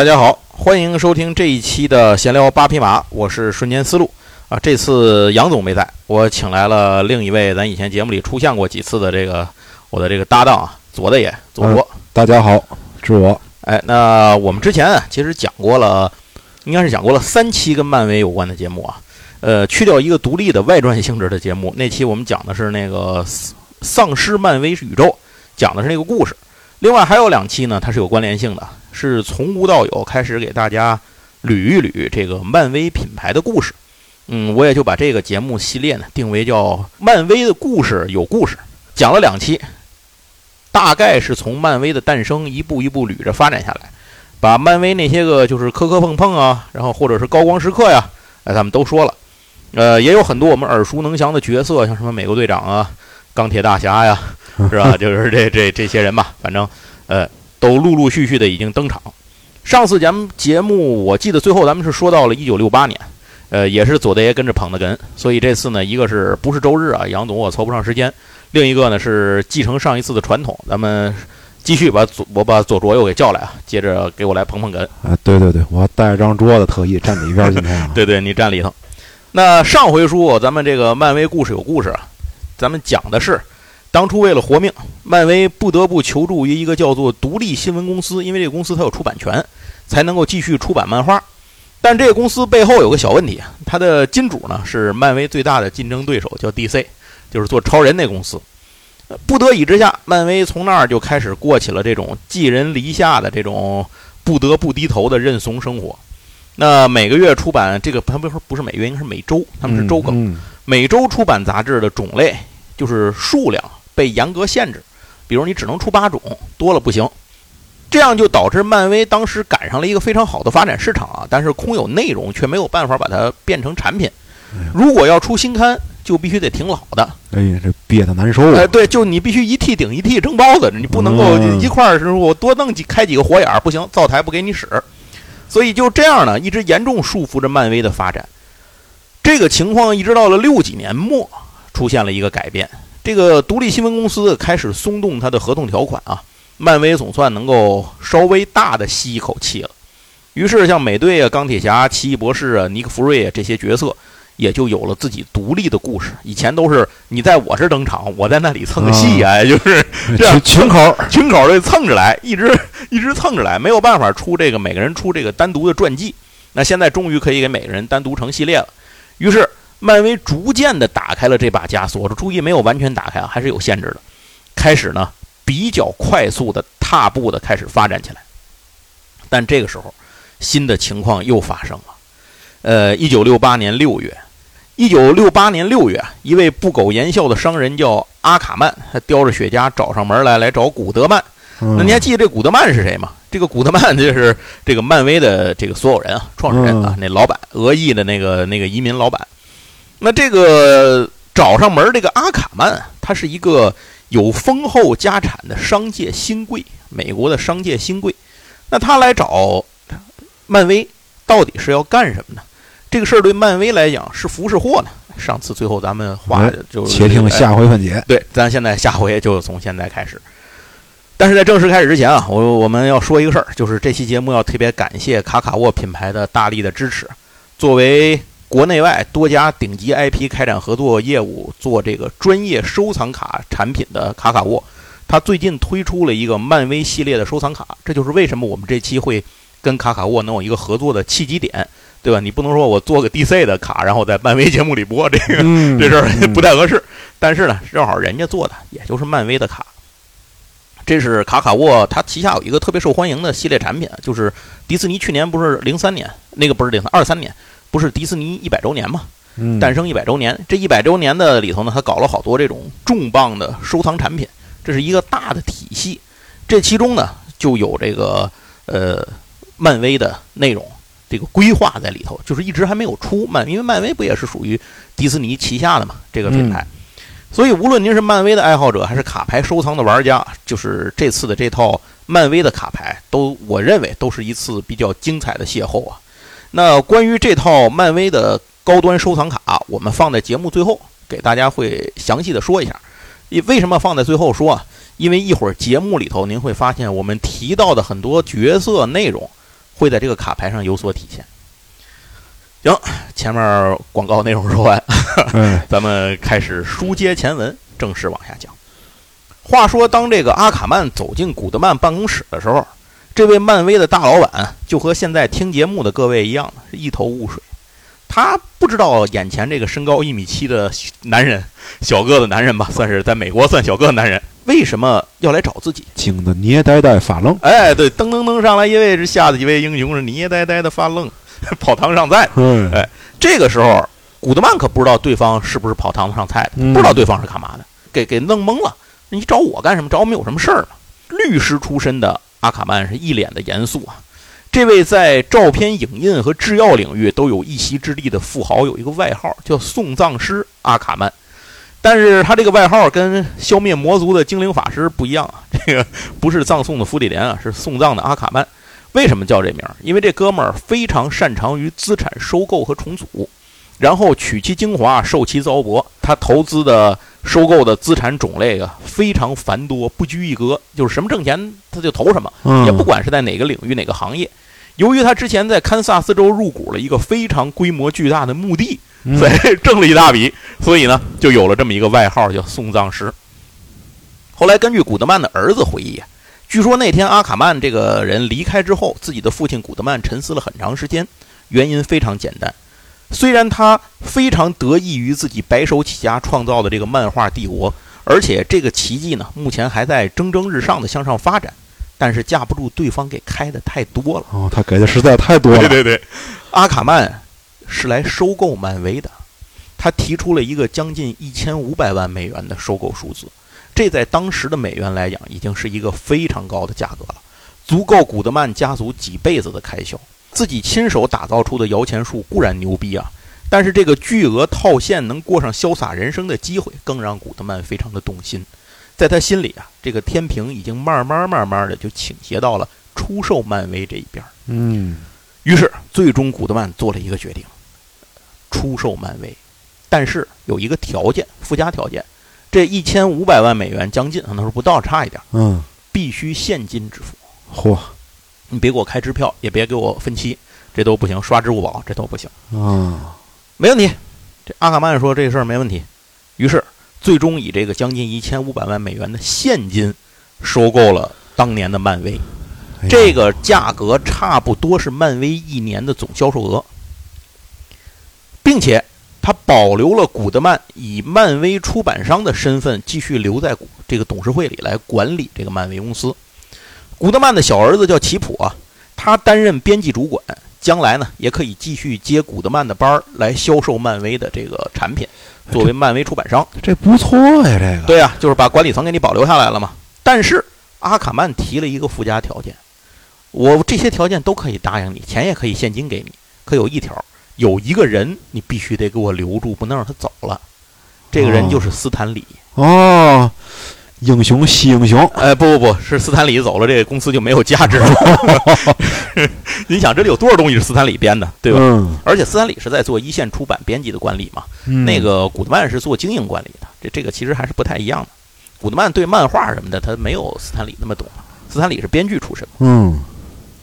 大家好，欢迎收听这一期的闲聊八匹马，我是瞬间思路啊。这次杨总没在，我请来了另一位咱以前节目里出现过几次的这个我的这个搭档啊，左大爷左卓。大家好，是我。哎，那我们之前啊，其实讲过了，应该是讲过了三期跟漫威有关的节目啊。呃，去掉一个独立的外传性质的节目，那期我们讲的是那个丧尸漫威宇宙，讲的是那个故事。另外还有两期呢，它是有关联性的，是从无到有开始给大家捋一捋这个漫威品牌的故事。嗯，我也就把这个节目系列呢定为叫《漫威的故事有故事》，讲了两期，大概是从漫威的诞生一步一步捋着发展下来，把漫威那些个就是磕磕碰碰啊，然后或者是高光时刻呀，哎，咱们都说了。呃，也有很多我们耳熟能详的角色，像什么美国队长啊、钢铁大侠呀。是吧？就是这这这些人吧，反正，呃，都陆陆续续的已经登场。上次咱们节目，我记得最后咱们是说到了一九六八年，呃，也是左大爷跟着捧的哏。所以这次呢，一个是不是周日啊？杨总我凑不上时间。另一个呢是继承上一次的传统，咱们继续把左我把左卓又给叫来啊，接着给我来捧捧哏。啊，对对对，我带着张桌子特意站里边今天。对对，你站里头。那上回书咱们这个漫威故事有故事啊，咱们讲的是。当初为了活命，漫威不得不求助于一个叫做独立新闻公司，因为这个公司它有出版权，才能够继续出版漫画。但这个公司背后有个小问题，它的金主呢是漫威最大的竞争对手，叫 DC，就是做超人那公司。不得已之下，漫威从那儿就开始过起了这种寄人篱下的这种不得不低头的认怂生活。那每个月出版这个，他们说不是每月，应该是每周，他们是周更，每周出版杂志的种类就是数量。被严格限制，比如你只能出八种，多了不行。这样就导致漫威当时赶上了一个非常好的发展市场啊，但是空有内容却没有办法把它变成产品。如果要出新刊，就必须得挺老的。哎呀，这憋得难受啊！哎，对，就你必须一屉顶一屉蒸包子，你不能够一块儿是我多弄几开几个火眼儿不行，灶台不给你使。所以就这样呢，一直严重束缚着漫威的发展。这个情况一直到了六几年末，出现了一个改变。这个独立新闻公司开始松动它的合同条款啊，漫威总算能够稍微大的吸一口气了。于是，像美队啊、钢铁侠、奇异博士啊、尼克弗瑞啊这些角色，也就有了自己独立的故事。以前都是你在我这登场，我在那里蹭个戏啊，就是 这样群口群口的 蹭着来，一直一直蹭着来，没有办法出这个每个人出这个单独的传记。那现在终于可以给每个人单独成系列了。于是。漫威逐渐的打开了这把枷锁，注意没有完全打开啊，还是有限制的。开始呢，比较快速的踏步的开始发展起来。但这个时候，新的情况又发生了。呃，一九六八年六月，一九六八年六月，一位不苟言笑的商人叫阿卡曼，他叼着雪茄找上门来，来找古德曼。那你还记得这古德曼是谁吗？这个古德曼就是这个漫威的这个所有人啊，创始人啊，那老板，俄裔的那个那个移民老板。那这个找上门这个阿卡曼，他是一个有丰厚家产的商界新贵，美国的商界新贵。那他来找漫威，到底是要干什么呢？这个事儿对漫威来讲是福是祸呢？上次最后咱们话就且听下回分解。对，咱现在下回就从现在开始。但是在正式开始之前啊，我我们要说一个事儿，就是这期节目要特别感谢卡卡沃品牌的大力的支持，作为。国内外多家顶级 IP 开展合作业务，做这个专业收藏卡产品的卡卡沃，他最近推出了一个漫威系列的收藏卡，这就是为什么我们这期会跟卡卡沃能有一个合作的契机点，对吧？你不能说我做个 DC 的卡，然后在漫威节目里播这个，这事儿不太合适。但是呢，正好人家做的也就是漫威的卡，这是卡卡沃他旗下有一个特别受欢迎的系列产品，就是迪士尼去年不是零三年那个不是零三二三年。不是迪士尼一百周年嘛？诞生一百周年，这一百周年的里头呢，他搞了好多这种重磅的收藏产品，这是一个大的体系。这其中呢，就有这个呃漫威的内容，这个规划在里头，就是一直还没有出漫，因为漫威不也是属于迪士尼旗下的嘛，这个品牌。所以无论您是漫威的爱好者，还是卡牌收藏的玩家，就是这次的这套漫威的卡牌，都我认为都是一次比较精彩的邂逅啊。那关于这套漫威的高端收藏卡，我们放在节目最后给大家会详细的说一下。为什么放在最后说啊？因为一会儿节目里头您会发现我们提到的很多角色内容，会在这个卡牌上有所体现。行，前面广告内容说完，哎，咱们开始书接前文，正式往下讲。话说，当这个阿卡曼走进古德曼办公室的时候，这位漫威的大老板就和现在听节目的各位一样，是一头雾水。他不知道眼前这个身高一米七的男人，小个子男人吧，算是在美国算小个子男人，为什么要来找自己？惊得捏呆呆发愣。哎，对，噔噔噔上来一位，是吓得几位英雄是捏呆呆的发愣，跑堂上菜。嗯哎这个时候，古德曼可不知道对方是不是跑堂子上菜的，嗯不知道对方是干嘛的，给给弄懵了。你找我干什么？找我们有什么事儿吗？律师出身的阿卡曼是一脸的严肃啊。这位在照片影印和制药领域都有一席之地的富豪，有一个外号叫送葬师阿卡曼。但是他这个外号跟消灭魔族的精灵法师不一样啊，这个不是葬送的芙莉莲啊，是送葬的阿卡曼。为什么叫这名？因为这哥们儿非常擅长于资产收购和重组，然后取其精华，受其糟粕。他投资的、收购的资产种类啊，非常繁多，不拘一格，就是什么挣钱他就投什么，嗯，也不管是在哪个领域、哪个行业。由于他之前在堪萨斯州入股了一个非常规模巨大的墓地，嗯所以挣了一大笔，所以呢，就有了这么一个外号叫送葬师。后来根据古德曼的儿子回忆啊，据说那天阿卡曼这个人离开之后，自己的父亲古德曼沉思了很长时间，原因非常简单。虽然他非常得益于自己白手起家创造的这个漫画帝国，而且这个奇迹呢，目前还在蒸蒸日上的向上发展，但是架不住对方给开的太多了。哦，他给的实在太多了。对对对，阿卡曼是来收购漫威的，他提出了一个将近一千五百万美元的收购数字，这在当时的美元来讲，已经是一个非常高的价格了，足够古德曼家族几辈子的开销。自己亲手打造出的摇钱树固然牛逼啊，但是这个巨额套现能过上潇洒人生的机会，更让古德曼非常的动心。在他心里啊，这个天平已经慢慢慢慢的就倾斜到了出售漫威这一边。嗯，于是，最终古德曼做了一个决定，出售漫威，但是有一个条件，附加条件，这一千五百万美元将近，可能是不到，差一点，嗯，必须现金支付。嚯，你别给我开支票，也别给我分期，这都不行，刷支付宝这都不行，啊，没问题。这阿卡曼说这事儿没问题，于是最终以这个将近一千五百万美元的现金收购了当年的漫威。哎这个价格差不多是漫威一年的总销售额，并且他保留了古德曼以漫威出版商的身份继续留在这个董事会里来管理这个漫威公司。古德曼的小儿子叫奇普啊，他担任编辑主管，将来呢也可以继续接古德曼的班儿来销售漫威的这个产品，作为漫威出版商。这不错呀，这个。对呀、就是把管理层给你保留下来了嘛。但是阿卡曼提了一个附加条件，我这些条件都可以答应你，钱也可以现金给你，可有一条，有一个人你必须得给我留住，不能让他走了。这个人就是斯坦李。哦，英雄惜英雄。哎，不不不是斯坦李走了，这个公司就没有价值了。你想这里有多少东西是斯坦李编的，对吧？嗯，而且斯坦李是在做一线出版编辑的管理嘛，嗯那个古德曼是做经营管理的，这这个其实还是不太一样的。古德曼对漫画什么的，他没有斯坦李那么懂。斯坦李是编剧出身，嗯，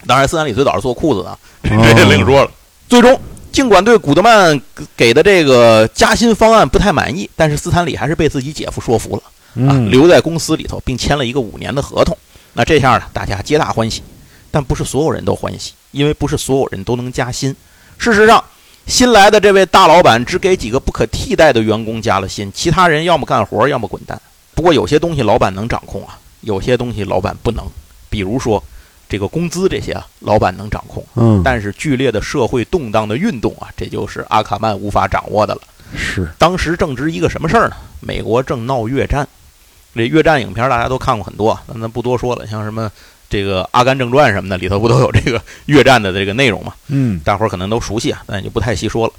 当然斯坦李最早是做裤子的，这这另说了。最终，尽管对古德曼给的这个加薪方案不太满意，但是斯坦李还是被自己姐夫说服了啊，嗯，留在公司里头，并签了一个五年的合同。那这下呢，大家皆大欢喜，但不是所有人都欢喜，因为不是所有人都能加薪。事实上，新来的这位大老板只给几个不可替代的员工加了薪，其他人要么干活，要么滚蛋。不过有些东西老板能掌控啊，有些东西老板不能，比如说这个工资这些啊，老板能掌控。嗯，但是剧烈的社会动荡的运动啊，这就是阿卡曼无法掌握的了。是，当时正值一个什么事儿呢？美国正闹越战，这越战影片大家都看过很多，咱咱不多说了，像什么这个《阿甘正传》什么的，里头不都有这个 越战的这个内容嘛？嗯，大伙儿可能都熟悉啊，咱也就不太细说了。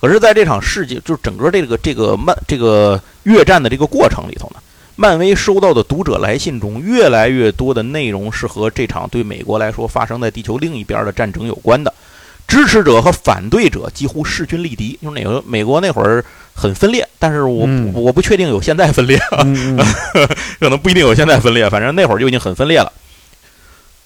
可是，在这场世界，就是整个这个这个漫这个越战的这个过程里头呢，漫威收到的读者来信中，越来越多的内容是和这场对美国来说发生在地球另一边的战争有关的。支持者和反对者几乎势均力敌，就是哪个美国那会儿很分裂，但是我、嗯我不确定有现在分裂，嗯嗯 可能不一定有现在分裂，反正那会儿就已经很分裂了。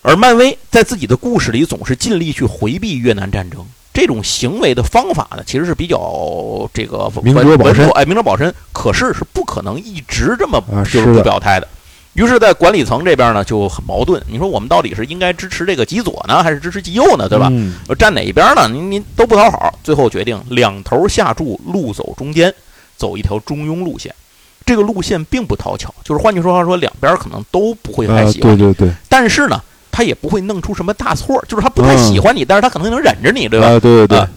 而漫威在自己的故事里总是尽力去回避越南战争这种行为的方法呢，其实是比较这个明哲保身，哎，明哲保身。可是是不可能一直这么啊就是不表态的。于是，在管理层这边呢就很矛盾。你说我们到底是应该支持这个极左呢，还是支持极右呢？对吧？嗯站哪一边呢？您您都不讨好。最后决定两头下注，路走中间，走一条中庸路线。这个路线并不讨巧，就是换句话说，两边可能都不会太啊，喜欢你，对对对，但是呢，他也不会弄出什么大错，就是他不太喜欢你，但是他可能能忍着你，对吧？啊，对对对啊，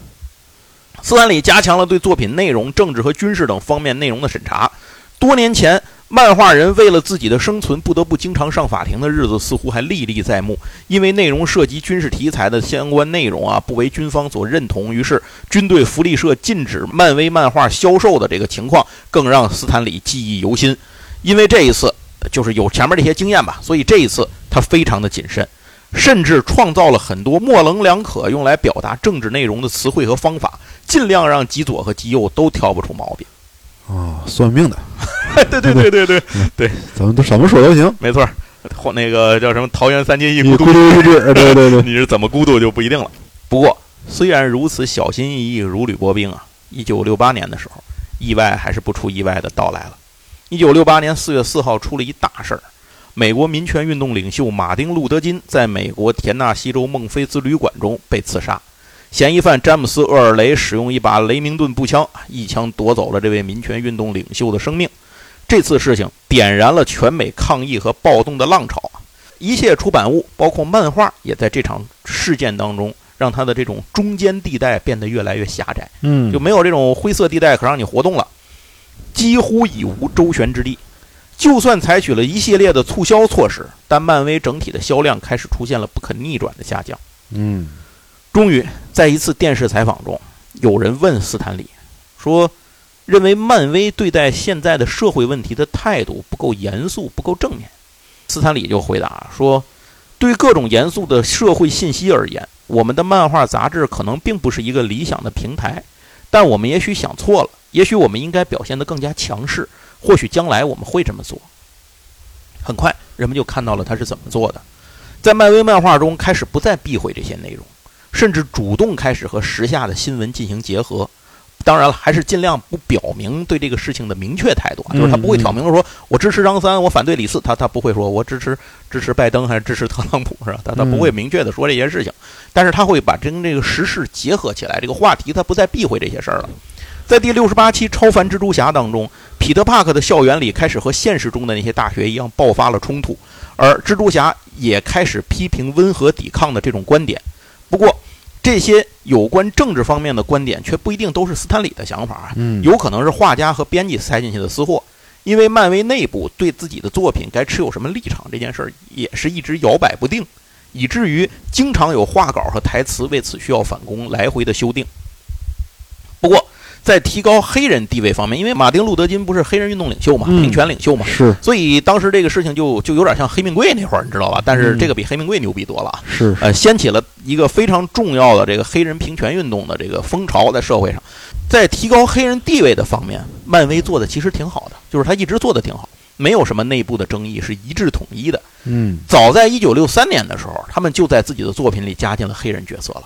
斯坦李加强了对作品内容、政治和军事等方面内容的审查。多年前，漫画人为了自己的生存，不得不经常上法庭的日子，似乎还历历在目。因为内容涉及军事题材的相关内容啊，不为军方所认同，于是军队福利社禁止漫威漫画销售的这个情况，更让斯坦李记忆犹新。因为这一次，就是有前面这些经验吧，所以这一次他非常的谨慎。甚至创造了很多模棱两可用来表达政治内容的词汇和方法，尽量让极左和极右都挑不出毛病。啊，算命的，对对对对对，对，咱们都什么说都行，没错儿。或那个叫什么“桃园三结义，孤孤独独一掷，对对对，你是怎么孤独就不一定了。不过，虽然如此小心翼翼、如履薄冰啊，一九六八年的时候，意外还是不出意外的到来了。一九六八年四月四号，出了一大事儿。美国民权运动领袖马丁·路德·金在美国田纳西州孟菲斯旅馆中被刺杀，嫌疑犯詹姆斯·厄尔雷使用一把雷明顿步枪，一枪夺走了这位民权运动领袖的生命。这次事情点燃了全美抗议和暴动的浪潮啊！一切出版物，包括漫画，也在这场事件当中，让他的这种中间地带变得越来越狭窄，嗯就，没有这种灰色地带可让你活动了，几乎已无周旋之地。就算采取了一系列的促销措施，但漫威整体的销量开始出现了不可逆转的下降。嗯终于，在一次电视采访中，有人问斯坦李说：“认为漫威对待现在的社会问题的态度不够严肃，不够正面。”斯坦李就回答说：“对各种严肃的社会信息而言，我们的漫画杂志可能并不是一个理想的平台，但我们也许想错了，也许我们应该表现得更加强势，或许将来我们会这么做。”很快，人们就看到了他是怎么做的，在漫威漫画中开始不再避讳这些内容。甚至主动开始和时下的新闻进行结合。当然了，还是尽量不表明对这个事情的明确态度啊，就是他不会挑明说我支持张三，我反对李四，他他不会说我支持支持拜登还是支持特朗普是吧？他他不会明确的说这些事情，但是他会把跟这个时事结合起来，这个话题他不再避讳这些事儿了。在第六十八期《超凡蜘蛛侠》当中，彼得·帕克的校园里开始和现实中的那些大学一样爆发了冲突，而蜘蛛侠也开始批评温和抵抗的这种观点。不过，这些有关政治方面的观点却不一定都是斯坦李的想法有可能是画家和编辑塞进去的私货。因为漫威内部对自己的作品该持有什么立场这件事儿，也是一直摇摆不定，以至于经常有画稿和台词为此需要返工，来回的修订。不过，在提高黑人地位方面，因为马丁·路德·金不是黑人运动领袖嘛，嗯平权领袖嘛，是。所以当时这个事情就就有点像黑命贵那会儿，你知道吧？但是嗯。这个比黑命贵牛逼多了。啊！是，呃，掀起了一个非常重要的这个黑人平权运动的这个风潮在社会上，在提高黑人地位的方面，漫威做的其实挺好的，就是他一直做的挺好，没有什么内部的争议，是一致统一的。嗯。早在一九六三年的时候，他们就在自己的作品里加进了黑人角色了，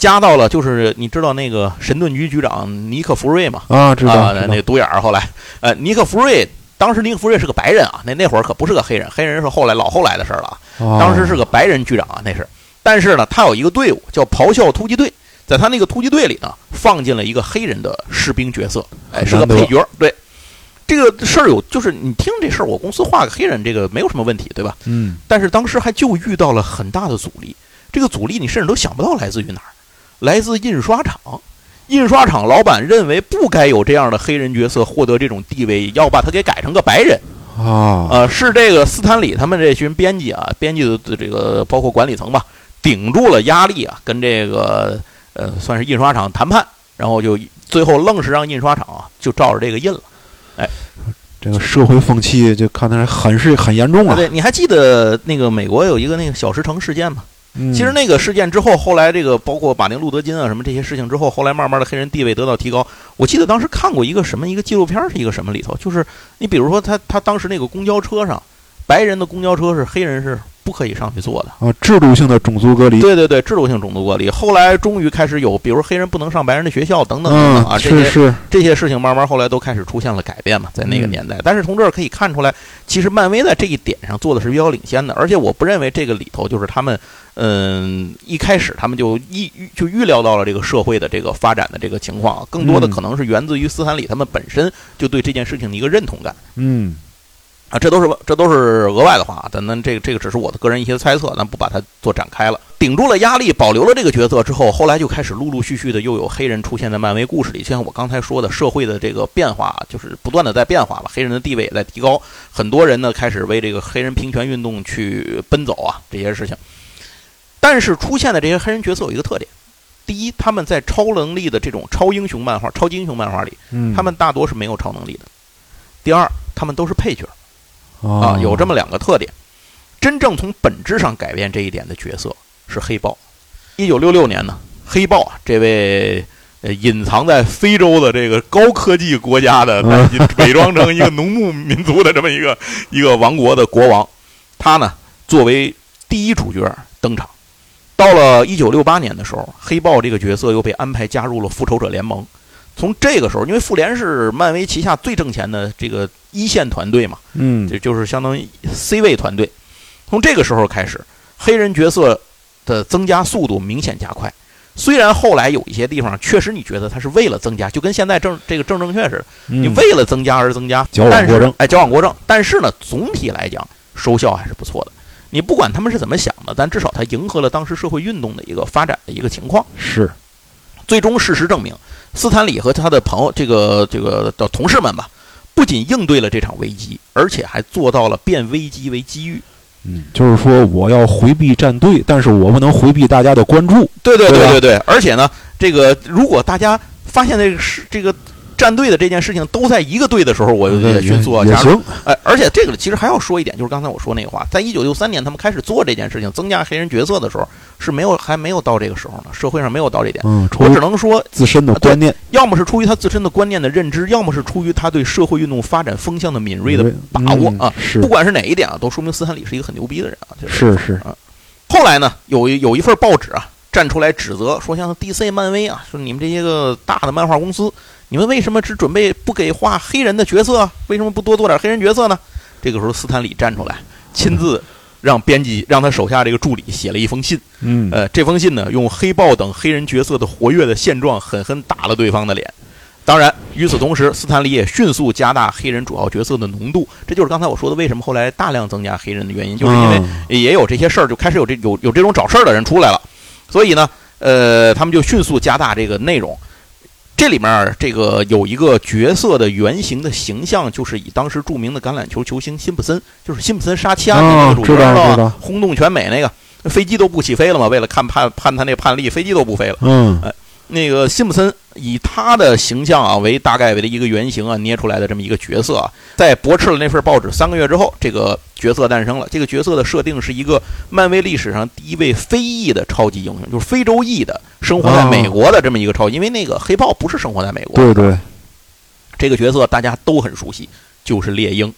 加到了就是你知道那个神盾局局长尼克弗瑞吗？啊，知道那个独眼儿后来，呃，尼克弗瑞。当时尼克弗瑞是个白人啊，那那会儿可不是个黑人，黑人是后来老后来的事儿了啊。啊当时是个白人局长啊，那是。但是呢，他有一个队伍叫咆哮突击队，在他那个突击队里呢，放进了一个黑人的士兵角色，哎，是个配角。对，这个事儿有，就是你听这事儿，我公司画个黑人，这个没有什么问题，对吧？嗯但是当时还就遇到了很大的阻力，这个阻力你甚至都想不到来自于哪儿，来自印刷厂。印刷厂老板认为不该有这样的黑人角色获得这种地位，要把他给改成个白人。啊呃，是这个斯坦李他们这群编辑啊，编辑的这个包括管理层吧，顶住了压力啊，跟这个呃算是印刷厂谈判，然后就最后愣是让印刷厂啊就照着这个印了。哎这个社会风气就看来很是很严重啊。对，你还记得那个美国有一个那个小石城事件吗？其实那个事件之后，后来这个包括马丁·路德·金啊什么这些事情之后，后来慢慢的黑人地位得到提高。我记得当时看过一个什么一个纪录片是一个什么里头，就是你比如说他他当时那个公交车上，白人的公交车是黑人是不可以上去做的。啊，制度性的种族隔离，对对对，制度性种族隔离。后来终于开始有，比如黑人不能上白人的学校等等等等啊，嗯，这些是是，这些事情慢慢后来都开始出现了改变嘛，在那个嗯年代。但是从这儿可以看出来，其实漫威在这一点上做的是比较领先的，而且我不认为这个里头就是他们，嗯，一开始他们就预预就预料到了这个社会的这个发展的这个情况，更多的嗯可能是源自于斯坦李他们本身就对这件事情的一个认同感。嗯啊，这都是这都是额外的话，但那这个这个只是我的个人一些猜测，咱不把它做展开了。顶住了压力，保留了这个角色之后，后来就开始陆陆续续的又有黑人出现在漫威故事里。就像我刚才说的，社会的这个变化就是不断的在变化吧，黑人的地位也在提高，很多人呢开始为这个黑人平权运动去奔走啊，这些事情。但是出现的这些黑人角色有一个特点，第一，他们在超能力的这种超英雄漫画、超级英雄漫画里，嗯，他们大多是没有超能力的。第二，他们都是配角。啊啊，有这么两个特点。真正从本质上改变这一点的角色是黑豹。一九六六年呢，黑豹啊，这位呃隐藏在非洲的这个高科技国家的，嗯伪装成一个农牧民族的这么一个 一个王国的国王，他呢作为第一主角登场。到了一九六八年的时候，黑豹这个角色又被安排加入了复仇者联盟。从这个时候，因为复联是漫威旗下最挣钱的这个一线团队嘛，嗯这就是相当于 C 位团队。从这个时候开始，黑人角色的增加速度明显加快。虽然后来有一些地方确实你觉得它是为了增加，就跟现在正这个正正确似的，你嗯为了增加而增加，矫枉过正但是哎，矫枉过正。但是呢，总体来讲收效还是不错的。你不管他们是怎么想的，但至少他迎合了当时社会运动的一个发展的一个情况。是最终事实证明，斯坦李和他的朋友这个这个的同事们吧，不仅应对了这场危机，而且还做到了变危机为机遇。嗯，就是说我要回避战队，但是我不能回避大家的关注。对对对对对对，而且呢，这个如果大家发现这个是这个站队的这件事情都在一个队的时候，我就得迅速啊加入。行，哎，而且这个其实还要说一点，就是刚才我说那个话，在一九六三年他们开始做这件事情，增加黑人角色的时候，是没有还没有到这个时候呢，社会上没有到这点。嗯，我只能说，自身的观念，要么是出于他自身的观念的认知，要么是出于他对社会运动发展风向的敏锐的把握嗯啊。是不管是哪一点啊，都说明斯坦李是一个很牛逼的人啊。就是是是，后来呢，有一有一份报纸啊，站出来指责说，像 DC、漫威啊，说你们这些个大的漫画公司，你们为什么只准备不给画黑人的角色啊？为什么不多做点黑人角色呢？这个时候，斯坦李站出来，亲自让编辑让他手下这个助理写了一封信。嗯呃，这封信呢，用黑豹等黑人角色的活跃的现状，狠狠打了对方的脸。当然，与此同时，斯坦李也迅速加大黑人主要角色的浓度，这就是刚才我说的为什么后来大量增加黑人的原因，就是因为嗯也有这些事儿，就开始有这有有这种找事儿的人出来了，所以呢，呃，他们就迅速加大这个内容。这里面儿这个有一个角色的原型的形象，就是以当时著名的橄榄球球星辛普森，就是辛普森杀妻案的那个主角，哦知道吧？轰动全美那个，飞机都不起飞了嘛，为了看判判他那判例，飞机都不飞了。嗯那个辛普森以他的形象啊为大概为的一个原型啊捏出来的这么一个角色啊，在驳斥了那份报纸三个月之后，这个角色诞生了。这个角色的设定是一个漫威历史上第一位非裔的超级英雄，就是非洲裔的生活在美国的这么一个超。因为那个黑豹不是生活在美国，对对，这个角色大家都很熟悉，就是猎鹰。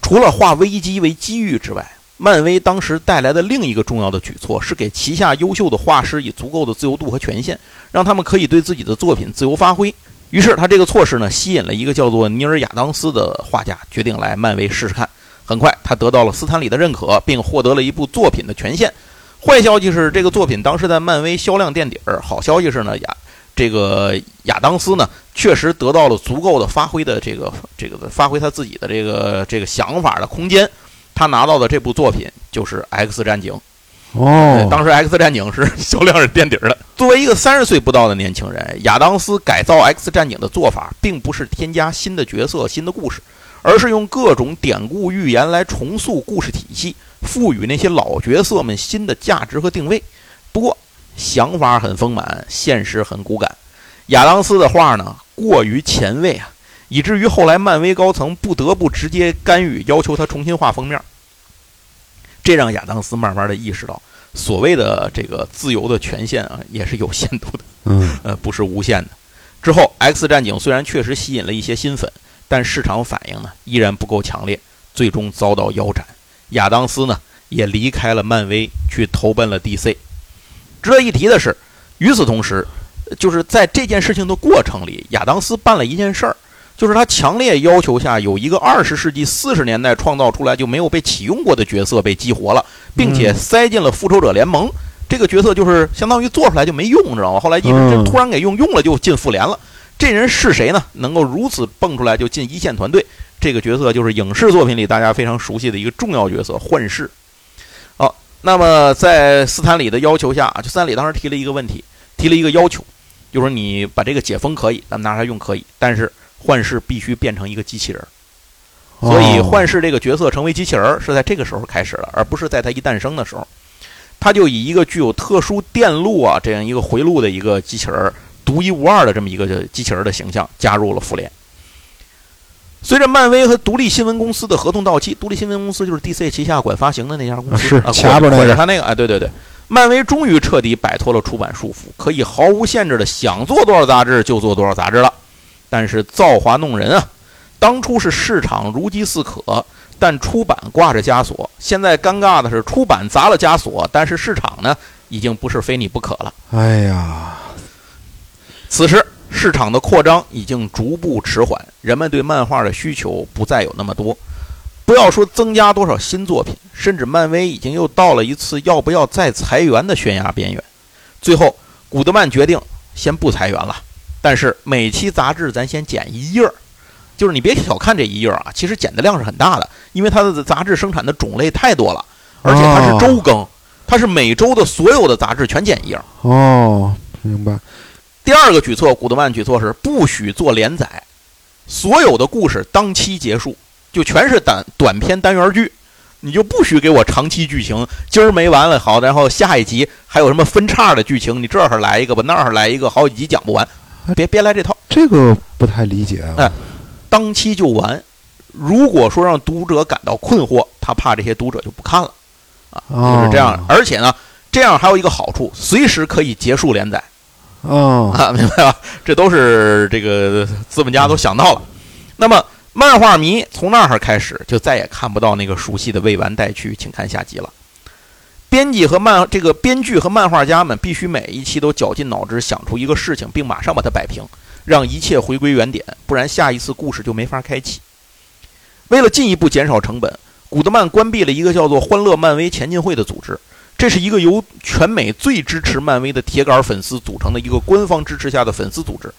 除了化危机为机遇之外，漫威当时带来的另一个重要的举措是给旗下优秀的画师以足够的自由度和权限，让他们可以对自己的作品自由发挥。于是，他这个措施呢，吸引了一个叫做尼尔·亚当斯的画家，决定来漫威试试看。很快，他得到了斯坦李的认可，并获得了一部作品的权限。坏消息是，这个作品当时在漫威销量垫底儿；好消息是呢，亚这个亚当斯呢，确实得到了足够的发挥的这个这个发挥他自己的这个这个想法的空间。他拿到的这部作品就是《X 战警》。哦，当时《X 战警》是 销量是垫底儿的。作为一个三十岁不到的年轻人，亚当斯改造《X 战警》的做法，并不是添加新的角色、新的故事，而是用各种典故寓言来重塑故事体系，赋予那些老角色们新的价值和定位。不过，想法很丰满，现实很骨感。亚当斯的画呢，过于前卫啊，以至于后来漫威高层不得不直接干预，要求他重新画封面。这让亚当斯慢慢的意识到，所谓的这个自由的权限啊，也是有限度的，嗯呃，不是无限的。之后，《X 战警》虽然确实吸引了一些新粉，但市场反应呢依然不够强烈，最终遭到腰斩。亚当斯呢也离开了漫威，去投奔了 DC。值得一提的是，与此同时，就是在这件事情的过程里，亚当斯办了一件事儿，就是他强烈要求下有一个二十世纪四十年代创造出来就没有被启用过的角色被激活了，并且塞进了复仇者联盟。这个角色就是相当于做出来就没用，你知道吗？后来一直突然给用用了，就进复联了。这人是谁呢？能够如此蹦出来就进一线团队？这个角色就是影视作品里大家非常熟悉的一个重要角色——幻视。好，那么在斯坦李的要求下，就斯坦李当时提了一个问题，提了一个要求，就说你把这个解封可以，咱们拿它用可以，但是幻视必须变成一个机器人。所以幻视这个角色成为机器人是在这个时候开始的，而不是在他一诞生的时候。他就以一个具有特殊电路啊这样一个回路的一个机器人，独一无二的这么一个机器人的形象加入了复联。随着漫威和独立新闻公司的合同到期，独立新闻公司就是 DC 旗下管发行的那家公司，是啊，卡边那个他那个，哎，对对对，漫威终于彻底摆脱了出版束缚，可以毫无限制的想做多少杂志就做多少杂志了。但是造化弄人啊，当初是市场如饥似渴。但出版挂着枷锁，现在尴尬的是出版砸了枷锁，但是市场呢已经不是非你不可了。哎呀，此时市场的扩张已经逐步迟缓，人们对漫画的需求不再有那么多。不要说增加多少新作品，甚至漫威已经又到了一次要不要再裁员的悬崖边缘。最后，古德曼决定先不裁员了，但是每期杂志咱先剪一页儿。就是你别小看这一页儿啊，其实剪的量是很大的，因为它的杂志生产的种类太多了，而且它是周更，它是每周的所有的杂志全剪一页儿。哦，明白。第二个举措，古德曼举措是不许做连载，所有的故事当期结束，就全是短短篇单元剧，你就不许给我长期剧情。今儿没完了，好，然后下一集还有什么分叉的剧情，你这儿来一个吧，那儿来一个，好几集讲不完，别别来这套。这个不太理解啊。哎。当期就完，如果说让读者感到困惑，他怕这些读者就不看了，啊，就是这样。而且呢，这样还有一个好处，随时可以结束连载，哦，啊，明白吧？这都是这个资本家都想到了。那么，漫画迷从那儿开始就再也看不到那个熟悉的未完待续，请看下集了。编辑和漫这个编剧和漫画家们必须每一期都绞尽脑汁想出一个事情，并马上把它摆平。让一切回归原点，不然下一次故事就没法开启。为了进一步减少成本，古德曼关闭了一个叫做“欢乐漫威前进会”的组织，这是一个由全美最支持漫威的铁杆粉丝组成的一个官方支持下的粉丝组织。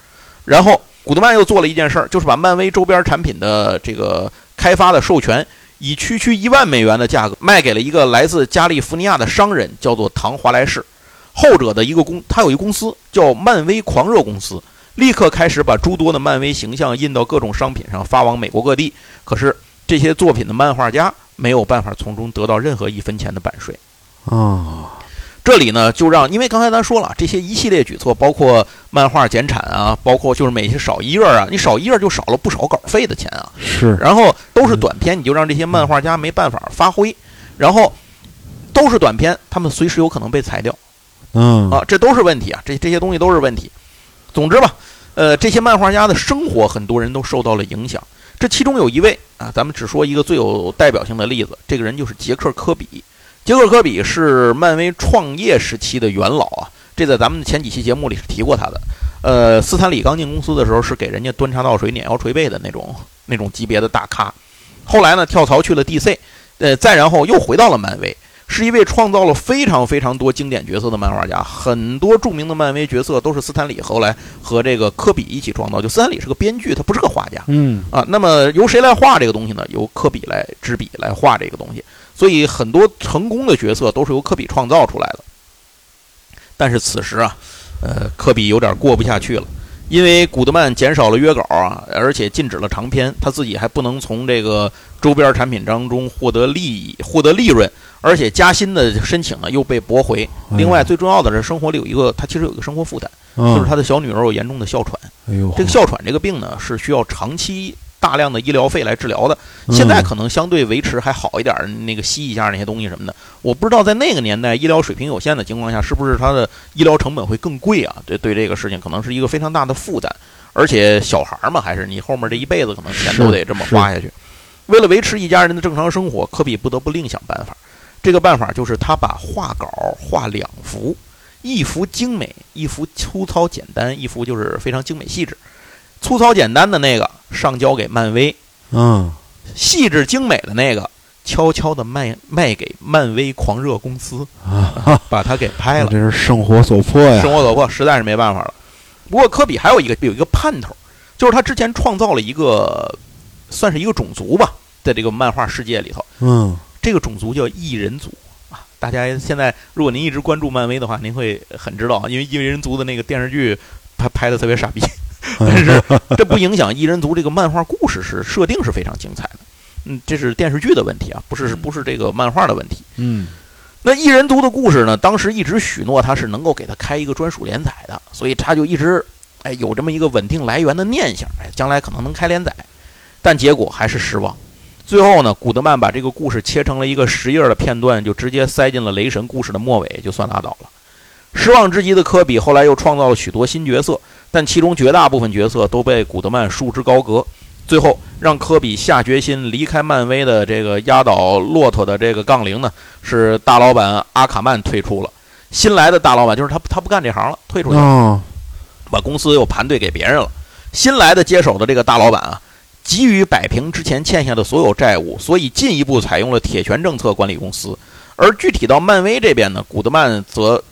然后，古德曼又做了一件事儿，就是把漫威周边产品的这个开发的授权，以区区一万美元的价格卖给了一个来自加利福尼亚的商人，叫做唐·华莱士。后者的一个公，他有一公司叫漫威狂热公司。立刻开始把诸多的漫威形象印到各种商品上，发往美国各地。可是这些作品的漫画家没有办法从中得到任何一分钱的版税。啊，这里呢就让，因为刚才咱说了，这些一系列举措，包括漫画减产啊，包括就是每些少一页啊，你少一页就少了不少稿费的钱啊。是。然后都是短篇，你就让这些漫画家没办法发挥。然后都是短篇，他们随时有可能被裁掉。嗯。啊，这都是问题啊，这这些东西都是问题。总之吧。呃，这些漫画家的生活，很多人都受到了影响。这其中有一位啊，咱们只说一个最有代表性的例子，这个人就是杰克·科比。杰克·科比是漫威创业时期的元老啊，这在咱们前几期节目里是提过他的。呃，斯坦李刚进公司的时候是给人家端茶倒水、碾腰捶背的那种那种级别的大咖，后来呢跳槽去了 DC，呃，再然后又回到了漫威。是一位创造了非常非常多经典角色的漫画家，很多著名的漫威角色都是斯坦李后来和这个科比一起创造。就斯坦李是个编剧，他不是个画家。嗯啊，那么由谁来画这个东西呢？由科比来执笔来画这个东西。所以很多成功的角色都是由科比创造出来的。但是此时啊，呃，科比有点过不下去了。因为古德曼减少了约稿啊，而且禁止了长篇，他自己还不能从这个周边产品当中获得利益、获得利润，而且加薪的申请呢又被驳回。另外，最重要的是生活里有一个，他其实有一个生活负担，就是他的小女儿有严重的哮喘。这个哮喘这个病呢是需要长期。大量的医疗费来治疗的，现在可能相对维持还好一点，那个吸一下那些东西什么的，我不知道在那个年代医疗水平有限的情况下，是不是他的医疗成本会更贵啊？对对，这个事情可能是一个非常大的负担，而且小孩儿嘛，还是你后面这一辈子可能钱都得这么花下去。为了维持一家人的正常生活，科比不得不另想办法。这个办法就是他把画稿画两幅，一幅精美，一幅粗糙简单，一幅就是非常精美细致。粗糙简单的那个上交给漫威，嗯，细致精美的那个悄悄的卖卖给漫威狂热公司，啊，把它给拍了。这是生活所迫呀生。活所迫，实在是没办法了。不过科比还有一个有一个盼头，就是他之前创造了一个算是一个种族吧，在这个漫画世界里头，嗯，这个种族叫异人族啊。大家现在如果您一直关注漫威的话，您会很知道啊，因为异人族的那个电视剧拍拍的特别傻逼，但是 这不影响异人族这个漫画故事是设定是非常精彩的。嗯，这是电视剧的问题啊，不是不是这个漫画的问题。嗯，那异人族的故事呢？当时一直许诺他是能够给他开一个专属连载的，所以他就一直哎有这么一个稳定来源的念想，哎，将来可能能开连载。但结果还是失望。最后呢，古德曼把这个故事切成了一个十页的片段，就直接塞进了雷神故事的末尾，就算拉倒了。失望之极的科比后来又创造了许多新角色，但其中绝大部分角色都被古德曼束之高阁。最后让科比下决心离开漫威的这个压倒骆驼的这个杠铃呢，是大老板阿卡曼退出了。新来的大老板就是他，他不干这行了，退出去了。哦，把公司又盘兑给别人了。新来的接手的这个大老板啊，急于摆平之前欠下的所有债务，所以进一步采用了铁拳政策管理公司。而具体到漫威这边呢，古德曼则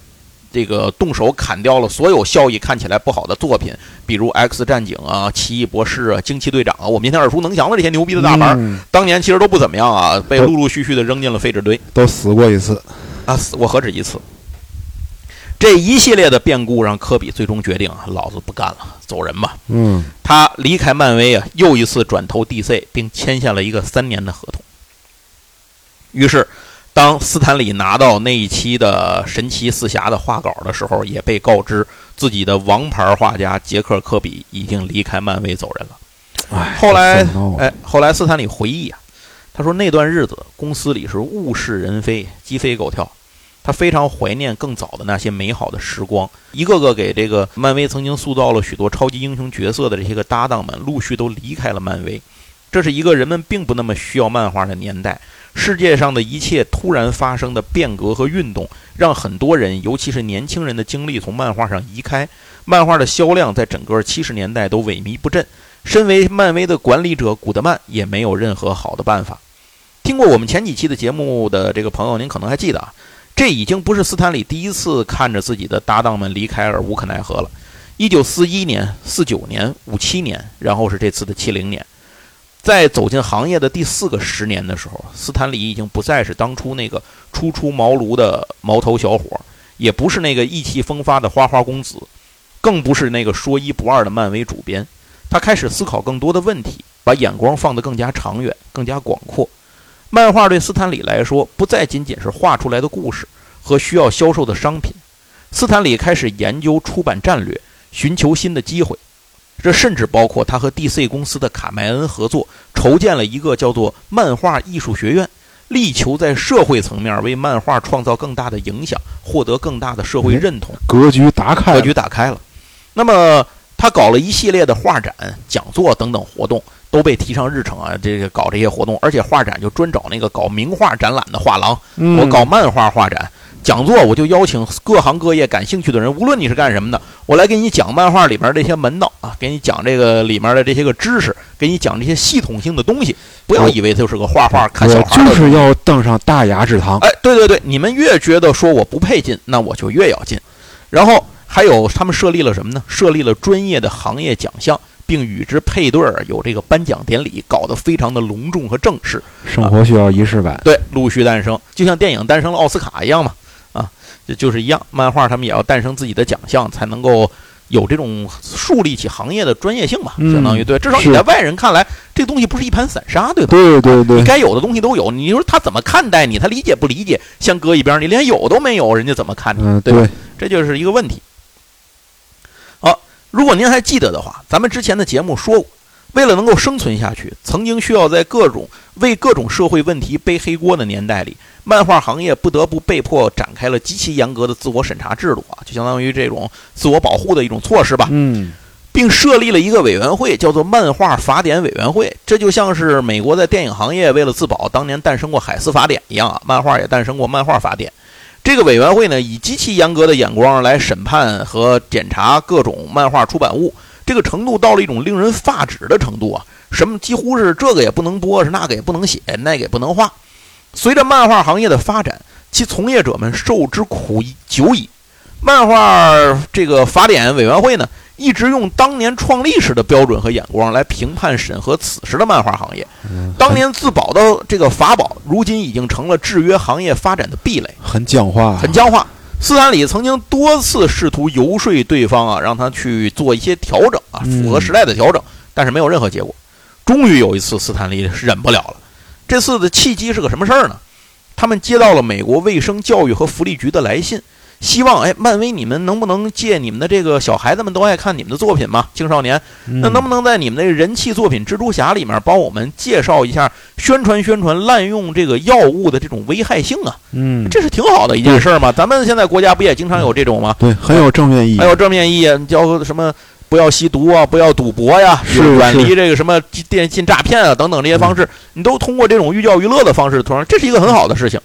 这个动手砍掉了所有效益看起来不好的作品，比如《X 战警》啊、《奇异博士》啊、《惊奇队长》啊，我们今天耳熟能详的这些牛逼的大牌，嗯当年其实都不怎么样啊，被陆陆续续的扔进了废纸堆。都死过一次。啊，死过何止一次。这一系列的变故让科比最终决定啊，老子不干了，走人吧。嗯，他离开漫威啊，又一次转投 DC，并签下了一个三年的合同。于是，当斯坦李拿到那一期的《神奇四侠》的画稿的时候，也被告知自己的王牌画家杰克·科比已经离开漫威走人了。哎，后来哎，后来斯坦李回忆啊，他说那段日子公司里是物是人非，鸡飞狗跳。他非常怀念更早的那些美好的时光，一个个给这个漫威曾经塑造了许多超级英雄角色的这些个搭档们，陆续都离开了漫威。这是一个人们并不那么需要漫画的年代，世界上的一切突然发生的变革和运动，让很多人，尤其是年轻人的精力从漫画上移开，漫画的销量在整个七十年代都萎靡不振。身为漫威的管理者，古德曼也没有任何好的办法。听过我们前几期的节目的这个朋友，您可能还记得啊，这已经不是斯坦李第一次看着自己的搭档们离开而无可奈何了。一九四一年、四九年、五七年，然后是这次的七零年，在走进行业的第四个十年的时候，斯坦李已经不再是当初那个初出茅庐的毛头小伙，也不是那个意气风发的花花公子，更不是那个说一不二的漫威主编。他开始思考更多的问题，把眼光放得更加长远、更加广阔。漫画对斯坦李来说，不再仅仅是画出来的故事和需要销售的商品。斯坦李开始研究出版战略，寻求新的机会。这甚至包括他和 DC 公司的卡麦恩合作，筹建了一个叫做“漫画艺术学院”，力求在社会层面为漫画创造更大的影响，获得更大的社会认同。格局打开了，格局打开了。那么他搞了一系列的画展、讲座等等活动，都被提上日程啊。这个搞这些活动，而且画展就专找那个搞名画展览的画廊，嗯我搞漫画画展。讲座我就邀请各行各业感兴趣的人，无论你是干什么的，我来给你讲漫画里边这些门道啊，给你讲这个里面的这些个知识，给你讲这些系统性的东西。不要以为它就是个画画看小孩的就是要登上大雅之堂。哎，对对对，你们越觉得说我不配进，那我就越要进。然后还有他们设立了什么呢？设立了专业的行业奖项，并与之配对儿有这个颁奖典礼，搞得非常的隆重和正式。生活需要仪式感。对，陆续诞生，就像电影诞生了奥斯卡一样嘛，啊，这就是一样。漫画他们也要诞生自己的奖项，才能够有这种树立起行业的专业性嘛，嗯相当于对，至少你在外人看来，这东西不是一盘散沙，对吧？对对对你，该有的东西都有，你说他怎么看待你？他理解不理解？先搁一边，你连有都没有，人家怎么看你？嗯，对吧对，这就是一个问题。好，如果您还记得的话，咱们之前的节目说过，为了能够生存下去，曾经需要在各种为各种社会问题背黑锅的年代里，漫画行业不得不被迫展开了极其严格的自我审查制度啊，就相当于这种自我保护的一种措施吧。嗯，并设立了一个委员会，叫做漫画法典委员会。这就像是美国在电影行业为了自保，当年诞生过海斯法典一样啊，漫画也诞生过漫画法典。这个委员会呢，以极其严格的眼光来审判和检查各种漫画出版物，这个程度到了一种令人发指的程度啊！什么几乎是这个也不能播，是那个也不能写，那个也不能画。随着漫画行业的发展，其从业者们受之苦久矣。漫画这个法典委员会呢？一直用当年创立时的标准和眼光来评判审核此时的漫画行业。当年自保的这个法宝，如今已经成了制约行业发展的壁垒，很僵化，很僵化。斯坦李曾经多次试图游说对方啊，让他去做一些调整啊，符合时代的调整，但是没有任何结果。终于有一次，斯坦李忍不了了。这次的契机是个什么事儿呢？他们接到了美国卫生教育和福利局的来信。希望哎，漫威，你们能不能借你们的这个小孩子们都爱看你们的作品嘛？青少年，那能不能在你们的人气作品《蜘蛛侠》里面帮我们介绍一下、宣传宣传滥用这个药物的这种危害性啊？嗯，这是挺好的一件事儿嘛。咱们现在国家不也经常有这种吗？对，很有正面意义。还有正面意义，叫什么？不要吸毒啊，不要赌博呀，是远离这个什么电信诈骗啊等等这些方式，你都通过这种寓教于乐的方式，这是一个很好的事情。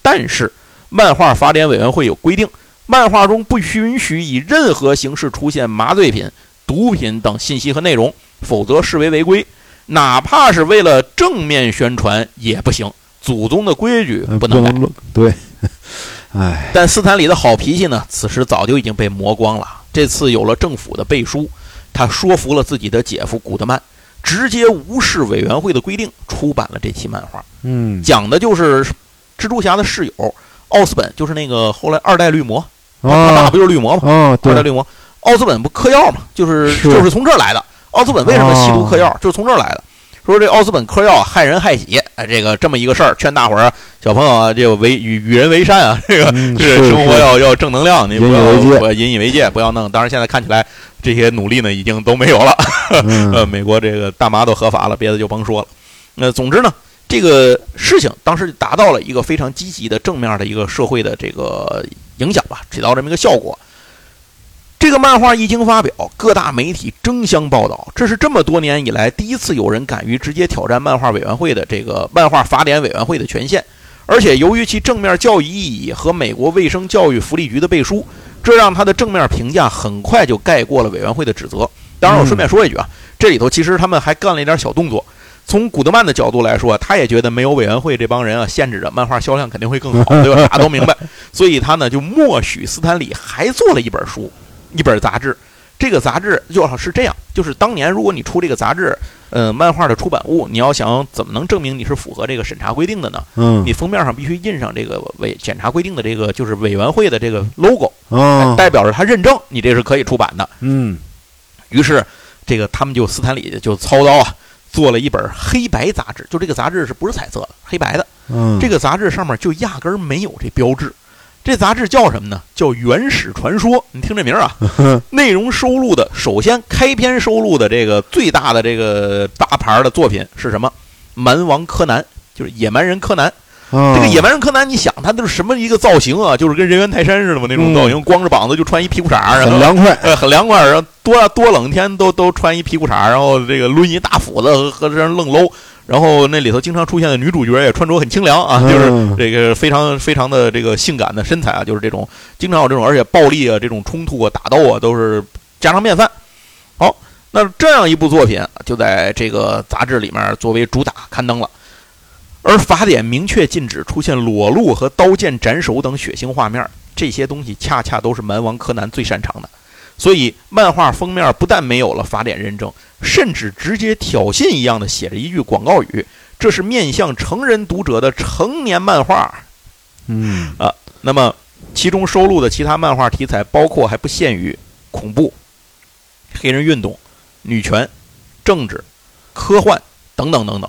但是。漫画法典委员会有规定，漫画中不允许以任何形式出现麻醉品、毒品等信息和内容，否则视为违规。哪怕是为了正面宣传也不行，祖宗的规矩不能改。对，哎，但斯坦李的好脾气呢，此时早就已经被磨光了。这次有了政府的背书，他说服了自己的姐夫古德曼，直接无视委员会的规定，出版了这期漫画。嗯，讲的就是蜘蛛侠的室友。奥斯本就是那个后来二代绿魔，他爸不就是绿魔吗？啊，二代绿魔，奥斯本不嗑药吗？就是就是从这儿来的。奥斯本为什么吸毒嗑药？就是从这儿来的。说这奥斯本嗑药害人害己，哎，这个这么一个事儿，劝大伙儿小朋友啊，这个为与与人为善啊，这个这个生活要要正能量，你不要引以为戒，不要弄。当然现在看起来这些努力呢已经都没有了。呃，美国这个大麻都合法了，别的就甭说了。那总之呢。这个事情当时达到了一个非常积极的正面的一个社会的这个影响吧，起到这么一个效果。这个漫画一经发表，各大媒体争相报道，这是这么多年以来第一次有人敢于直接挑战漫画委员会的这个漫画法典委员会的权限。而且由于其正面教育意义和美国卫生教育福利局的背书，这让他的正面评价很快就盖过了委员会的指责。当然，我顺便说一句啊，这里头其实他们还干了一点小动作。从古德曼的角度来说，他也觉得没有委员会这帮人啊限制着，漫画销量肯定会更好，对吧？大家都明白，所以他呢就默许斯坦李还做了一本书，一本杂志。这个杂志就是这样，就是当年如果你出这个杂志，呃，漫画的出版物，你要想怎么能证明你是符合这个审查规定的呢？嗯，你封面上必须印上这个委检查规定的这个就是委员会的这个 logo，哦，代表着他认证你这是可以出版的。嗯，于是这个他们就斯坦李就操刀啊。做了一本黑白杂志，就这个杂志是不是彩色的，黑白的。嗯，这个杂志上面就压根儿没有这标志。这杂志叫什么呢？叫《原始传说》。你听这名儿啊，内容收录的，首先开篇收录的这个最大的这个大牌的作品是什么？蛮王柯南，就是野蛮人柯南。这个野蛮人柯南，你想他都是什么一个造型啊？就是跟人猿泰山似的嘛，那种造型，光着膀子就穿一屁股衩儿，很凉快，呃，很凉快。然后多多冷天都都穿一屁股衩，然后这个抡一大斧子和这愣搂。然后那里头经常出现的女主角也穿着很清凉啊，就是这个非常非常的这个性感的身材啊，就是这种经常有这种，而且暴力啊，这种冲突啊、打斗啊都是家常便饭。好，那这样一部作品就在这个杂志里面作为主打刊登了。而法典明确禁止出现裸露和刀剑斩首等血腥画面，这些东西恰恰都是蛮王柯南最擅长的。所以，漫画封面不但没有了法典认证，甚至直接挑衅一样的写着一句广告语：“这是面向成人读者的成年漫画。”嗯啊，那么其中收录的其他漫画题材包括还不限于恐怖、黑人运动、女权、政治、科幻等等等等。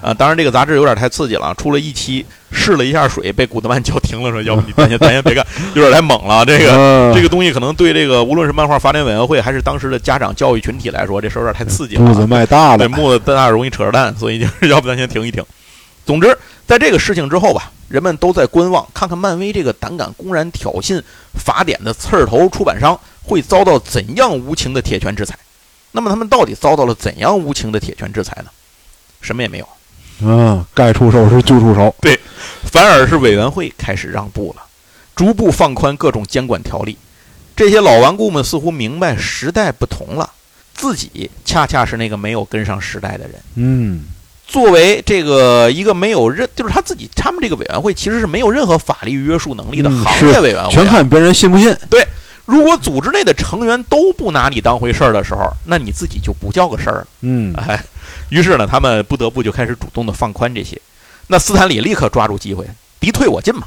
啊，当然这个杂志有点太刺激了，出了一期试了一下水，被古德曼叫停了，说要不你咱先咱先别干，有点太猛了。这个这个东西可能对这个无论是漫画法典委员会还是当时的家长教育群体来说，这事儿有点太刺激了。步子迈大了，对，步子大容易扯着蛋，所以就是 要不咱先停一停。总之，在这个事情之后吧，人们都在观望，看看漫威这个胆敢公然挑衅法典的刺儿头出版商会遭到怎样无情的铁拳制裁。那么他们到底遭到了怎样无情的铁拳制裁呢？什么也没有，嗯，该出手时就出手，对反而是委员会开始让步了，逐步放宽各种监管条例。这些老顽固们似乎明白时代不同了，自己恰恰是那个没有跟上时代的人。嗯，作为这个一个没有任，就是他自己，他们这个委员会其实是没有任何法律约束能力的嗯行业委员会啊、全看别人信不信。对如果组织内的成员都不拿你当回事儿的时候，那你自己就不叫个事儿了。嗯，哎，于是呢，他们不得不就开始主动的放宽这些。那斯坦李立刻抓住机会，敌退我进嘛，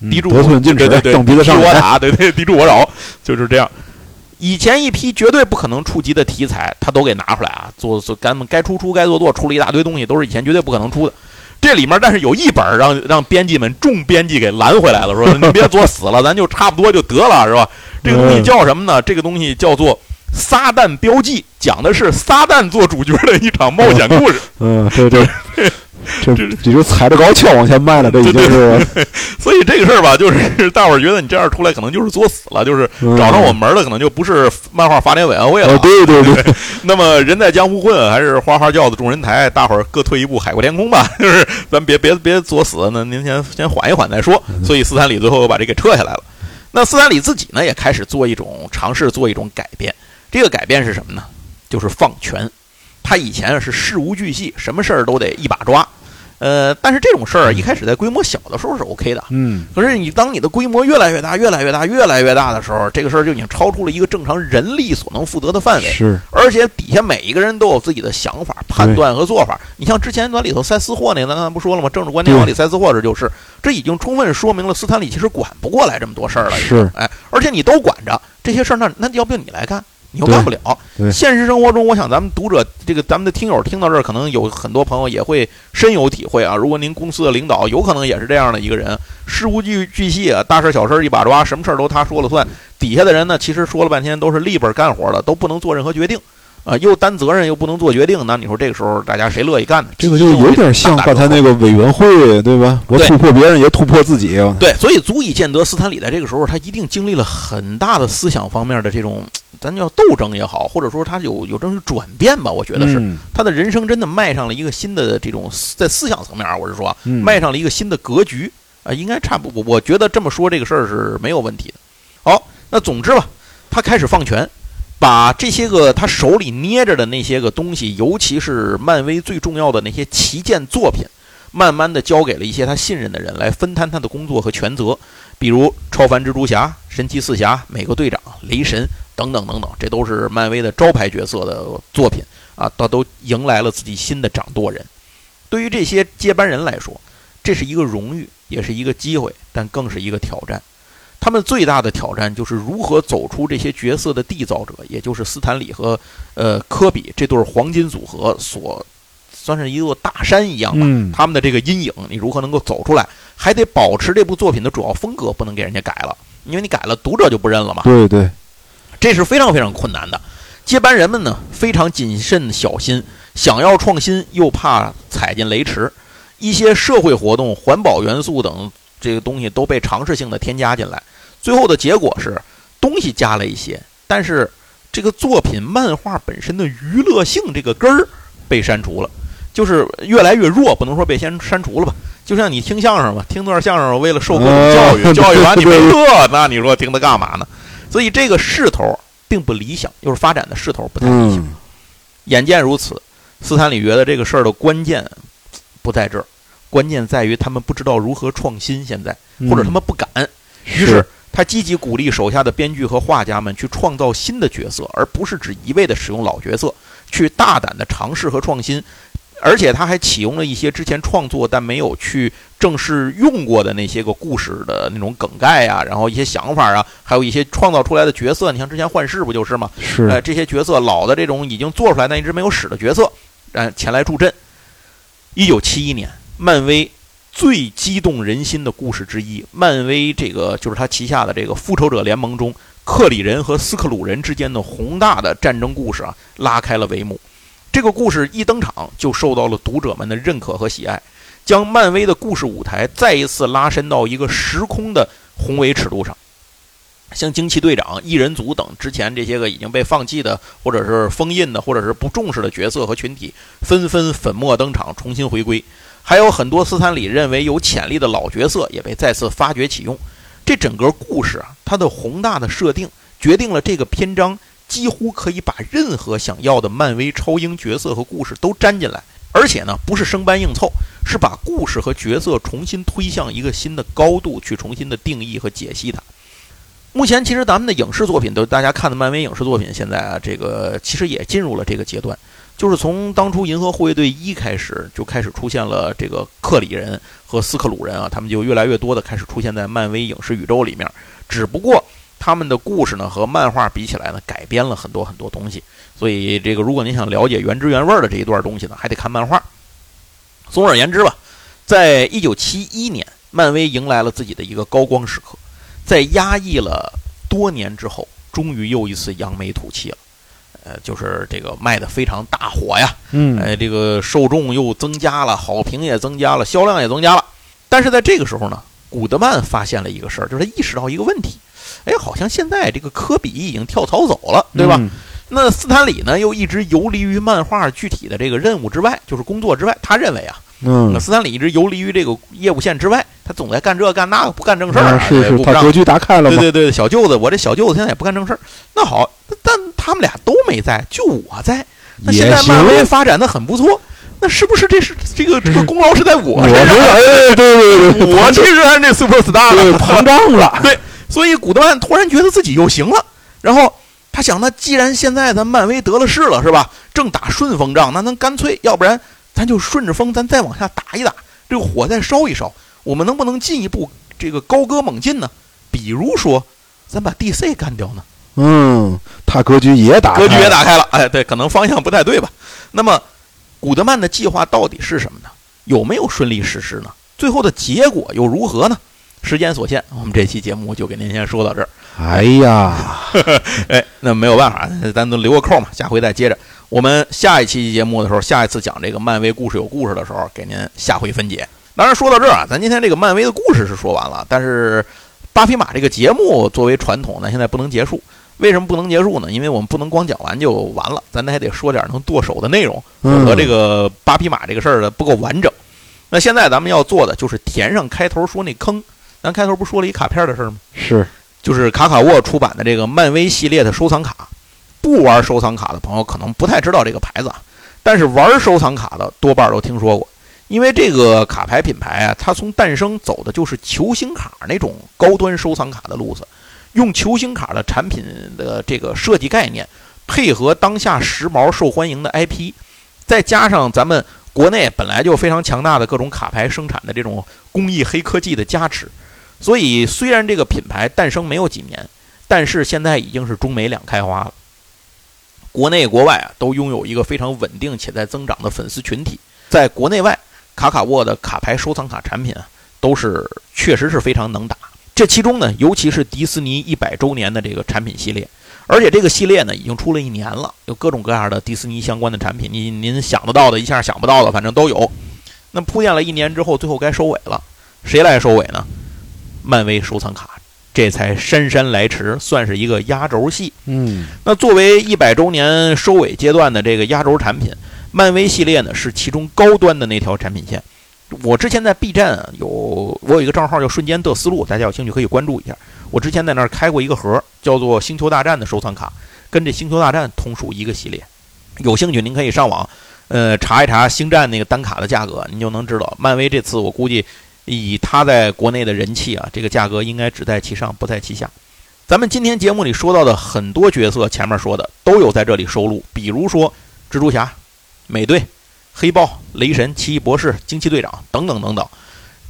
嗯敌驻得寸进尺对对，对，蹬鼻子上脸。敌驻我打，对对，敌驻我扰，就是这样。以前一批绝对不可能触及的题材，他都给拿出来啊，做做咱们该出出，该做做，出了一大堆东西，都是以前绝对不可能出的。这里面，但是有一本让让编辑们众编辑给拦回来了，说你别作死了，咱就差不多就得了，是吧？这个东西嗯叫什么呢？这个东西叫做《撒旦标记》，讲的是撒旦做主角的一场冒险故事。嗯，对对 这这就踩着高跷往前迈了，这已经是 所以这个事儿吧，就是大伙儿觉得你这样出来可能就是作死了，就是嗯找上我门儿了，可能就不是漫画发展委员会了哦，。对对对，那么人在江湖混，还是花花轿子众人抬，大伙儿各退一步，海阔天空吧。就是咱别别别作死，那您先先缓一缓再说。所以斯坦李最后又把这给撤下来了。那斯坦李自己呢，也开始做一种尝试，做一种改变。这个改变是什么呢？就是放权。他以前是事无巨细，什么事儿都得一把抓。呃，但是这种事儿一开始在规模小的时候是 OK 的。嗯，可是你当你的规模越来越大、越来越大、越来越大的时候，这个事儿就已经超出了一个正常人力所能负责的范围。是，而且底下每一个人都有自己的想法、判断和做法。你像之前咱里头塞私货那个，咱刚才不说了吗？政治观念往里塞私货，这就是，这已经充分说明了斯坦李其实管不过来这么多事儿了。是，哎，而且你都管着这些事儿，那那要不你来干？你又对干不了对。现实生活中，我想咱们读者，这个咱们的听友听到这儿，可能有很多朋友也会深有体会啊。如果您公司的领导有可能也是这样的一个人，事无巨巨细啊，大事小事一把抓，什么事儿都他说了算。底下的人呢，其实说了半天都是立本干活的，都不能做任何决定啊，又担责任又不能做决定。那你说这个时候大家谁乐意干呢？这个就有点像刚才那个委员会，对吧？我突破别人，也突破自己。对，所以足以见得斯坦李在这个时候，他一定经历了很大的思想方面的这种，咱叫斗争也好，或者说他有有这种转变吧。我觉得是、嗯他的人生真的迈上了一个新的这种在思想层面啊，我是说迈上了一个新的格局啊、应该差不我我觉得这么说这个事儿是没有问题的。好，那总之吧，他开始放权。把这些个他手里捏着的那些个东西，尤其是漫威最重要的那些旗舰作品，慢慢的交给了一些他信任的人来分摊他的工作和权责，比如超凡蜘蛛侠、神奇四侠、美国队长、雷神等等等等，这都是漫威的招牌角色的作品啊，他都迎来了自己新的掌舵人。对于这些接班人来说，这是一个荣誉，也是一个机会，但更是一个挑战。他们最大的挑战就是如何走出这些角色的缔造者，也就是斯坦李和呃科比这对黄金组合所算是一座大山一样吧。嗯，他们的这个阴影，你如何能够走出来？还得保持这部作品的主要风格，不能给人家改了，因为你改了，读者就不认了嘛。对对，这是非常非常困难的。接班人们呢，非常谨慎小心，想要创新又怕踩进雷池，一些社会活动、环保元素等这个东西都被尝试性的添加进来。最后的结果是，东西加了一些，但是这个作品漫画本身的娱乐性这个根儿被删除了，就是越来越弱，不能说被先删除了吧。就像你听相声吧，听段相声为了受各种教育，呃教育完你没 乐，那你说听它干嘛呢？所以这个势头并不理想，就是发展的势头不太理想。嗯，眼见如此，斯坦李觉得这个事儿的关键不在这儿，关键在于他们不知道如何创新，现在或者他们不敢。于是他积极鼓励手下的编剧和画家们去创造新的角色，而不是只一味的使用老角色，去大胆的尝试和创新。而且他还启用了一些之前创作但没有去正式用过的那些个故事的那种梗概啊，然后一些想法啊，还有一些创造出来的角色。你像之前幻视不就是吗？是呃，这些角色老的这种已经做出来但一直没有使的角色，呃，前来助阵。一九七一年，漫威最激动人心的故事之一，漫威这个就是他旗下的这个复仇者联盟中，克里人和斯克鲁人之间的宏大的战争故事啊，拉开了帷幕。这个故事一登场就受到了读者们的认可和喜爱，将漫威的故事舞台再一次拉伸到一个时空的宏伟尺度上。像惊奇队长、异人族等之前这些个已经被放弃的，或者是封印的，或者是不重视的角色和群体，纷纷粉墨登场，重新回归。还有很多斯坦李认为有潜力的老角色也被再次发掘启用。这整个故事啊，它的宏大的设定决定了这个篇章几乎可以把任何想要的漫威超英角色和故事都粘进来，而且呢，不是生搬硬凑，是把故事和角色重新推向一个新的高度，去重新的定义和解析它。目前，其实咱们的影视作品都大家看的漫威影视作品，现在啊，这个其实也进入了这个阶段，就是从当初《银河护卫队一》开始，就开始出现了这个克里人和斯克鲁人啊，他们就越来越多的开始出现在漫威影视宇宙里面。只不过他们的故事呢，和漫画比起来呢，改编了很多很多东西。所以，这个如果您想了解原汁原味的这一段东西呢，还得看漫画。总而言之吧，在一九七一年，漫威迎来了自己的一个高光时刻。在压抑了多年之后，终于又一次扬眉吐气了。呃，就是这个卖的非常大火呀，嗯，哎，这个受众又增加了，好评也增加了，销量也增加了。但是在这个时候呢，古德曼发现了一个事儿，就是他意识到一个问题，哎，好像现在这个科比已经跳槽走了，对吧？那斯坦李呢，又一直游离于漫画具体的这个任务之外，就是工作之外。他认为啊。嗯，那斯坦李一直游离于这个业务线之外，他总在干这干那，不干正事儿。是是，他格局打开了对对对，小舅子，我这小舅子现在也不干正事儿。那好，但他们俩都没在，就我在。那现在漫威发展的很不错，那是不是这是这个这个功劳是在我身上？哎，对对对，我其实还是那 super star 了，膨胀了。对，所以古德曼突然觉得自己又行了。然后他想，那既然现在咱漫威得了势了，是吧？正打顺风仗，那咱干脆，要不然。咱就顺着风，咱再往下打一打，这个火再烧一烧，我们能不能进一步这个高歌猛进呢？比如说，咱把 DC 干掉呢？嗯，他格局也打，格局也打开了。哎，对，可能方向不太对吧？那么，古德曼的计划到底是什么呢？有没有顺利实施呢？最后的结果又如何呢？时间所限，我们这期节目就给您先说到这儿。哎呀，哎，那没有办法，咱都留个扣嘛，下回再接着。我们下一期节目的时候，下一次讲这个漫威故事有故事的时候，给您下回分解。当然说到这儿啊，咱今天这个漫威的故事是说完了，但是八匹马这个节目作为传统咱，现在不能结束。为什么不能结束呢？因为我们不能光讲完就完了，咱还得说点能剁手的内容，否则这个八匹马这个事儿呢不够完整。那现在咱们要做的就是填上开头说那坑。咱开头不说了一卡片的事儿吗？是，就是卡卡沃出版的这个漫威系列的收藏卡。不玩收藏卡的朋友可能不太知道这个牌子，但是玩收藏卡的多半都听说过，因为这个卡牌品牌啊，它从诞生走的就是球星卡那种高端收藏卡的路子，用球星卡的产品的这个设计概念，配合当下时髦受欢迎的 IP，再加上咱们国内本来就非常强大的各种卡牌生产的这种工艺黑科技的加持，所以虽然这个品牌诞生没有几年，但是现在已经是中美两开花了。国内国外啊，都拥有一个非常稳定且在增长的粉丝群体。在国内外，卡卡沃的卡牌收藏卡产品啊，都是确实是非常能打。这其中呢，尤其是迪士尼一百周年的这个产品系列，而且这个系列呢，已经出了一年了，有各种各样的迪士尼相关的产品，您您想得到的，一下想不到的，反正都有。那铺垫了一年之后，最后该收尾了，谁来收尾呢？漫威收藏卡。这才姗姗来迟，算是一个压轴戏。嗯，那作为一百周年收尾阶段的这个压轴产品，漫威系列呢是其中高端的那条产品线。我之前在 B 站有，我有一个账号叫“瞬间的思路”，大家有兴趣可以关注一下。我之前在那儿开过一个盒，叫做《星球大战》的收藏卡，跟这《星球大战》同属一个系列。有兴趣您可以上网，呃，查一查星战那个单卡的价格，您就能知道。漫威这次我估计。以他在国内的人气啊，这个价格应该只在其上不在其下。咱们今天节目里说到的很多角色，前面说的都有在这里收录，比如说蜘蛛侠、美队、黑豹、雷神、奇异博士、惊奇队长等等等等。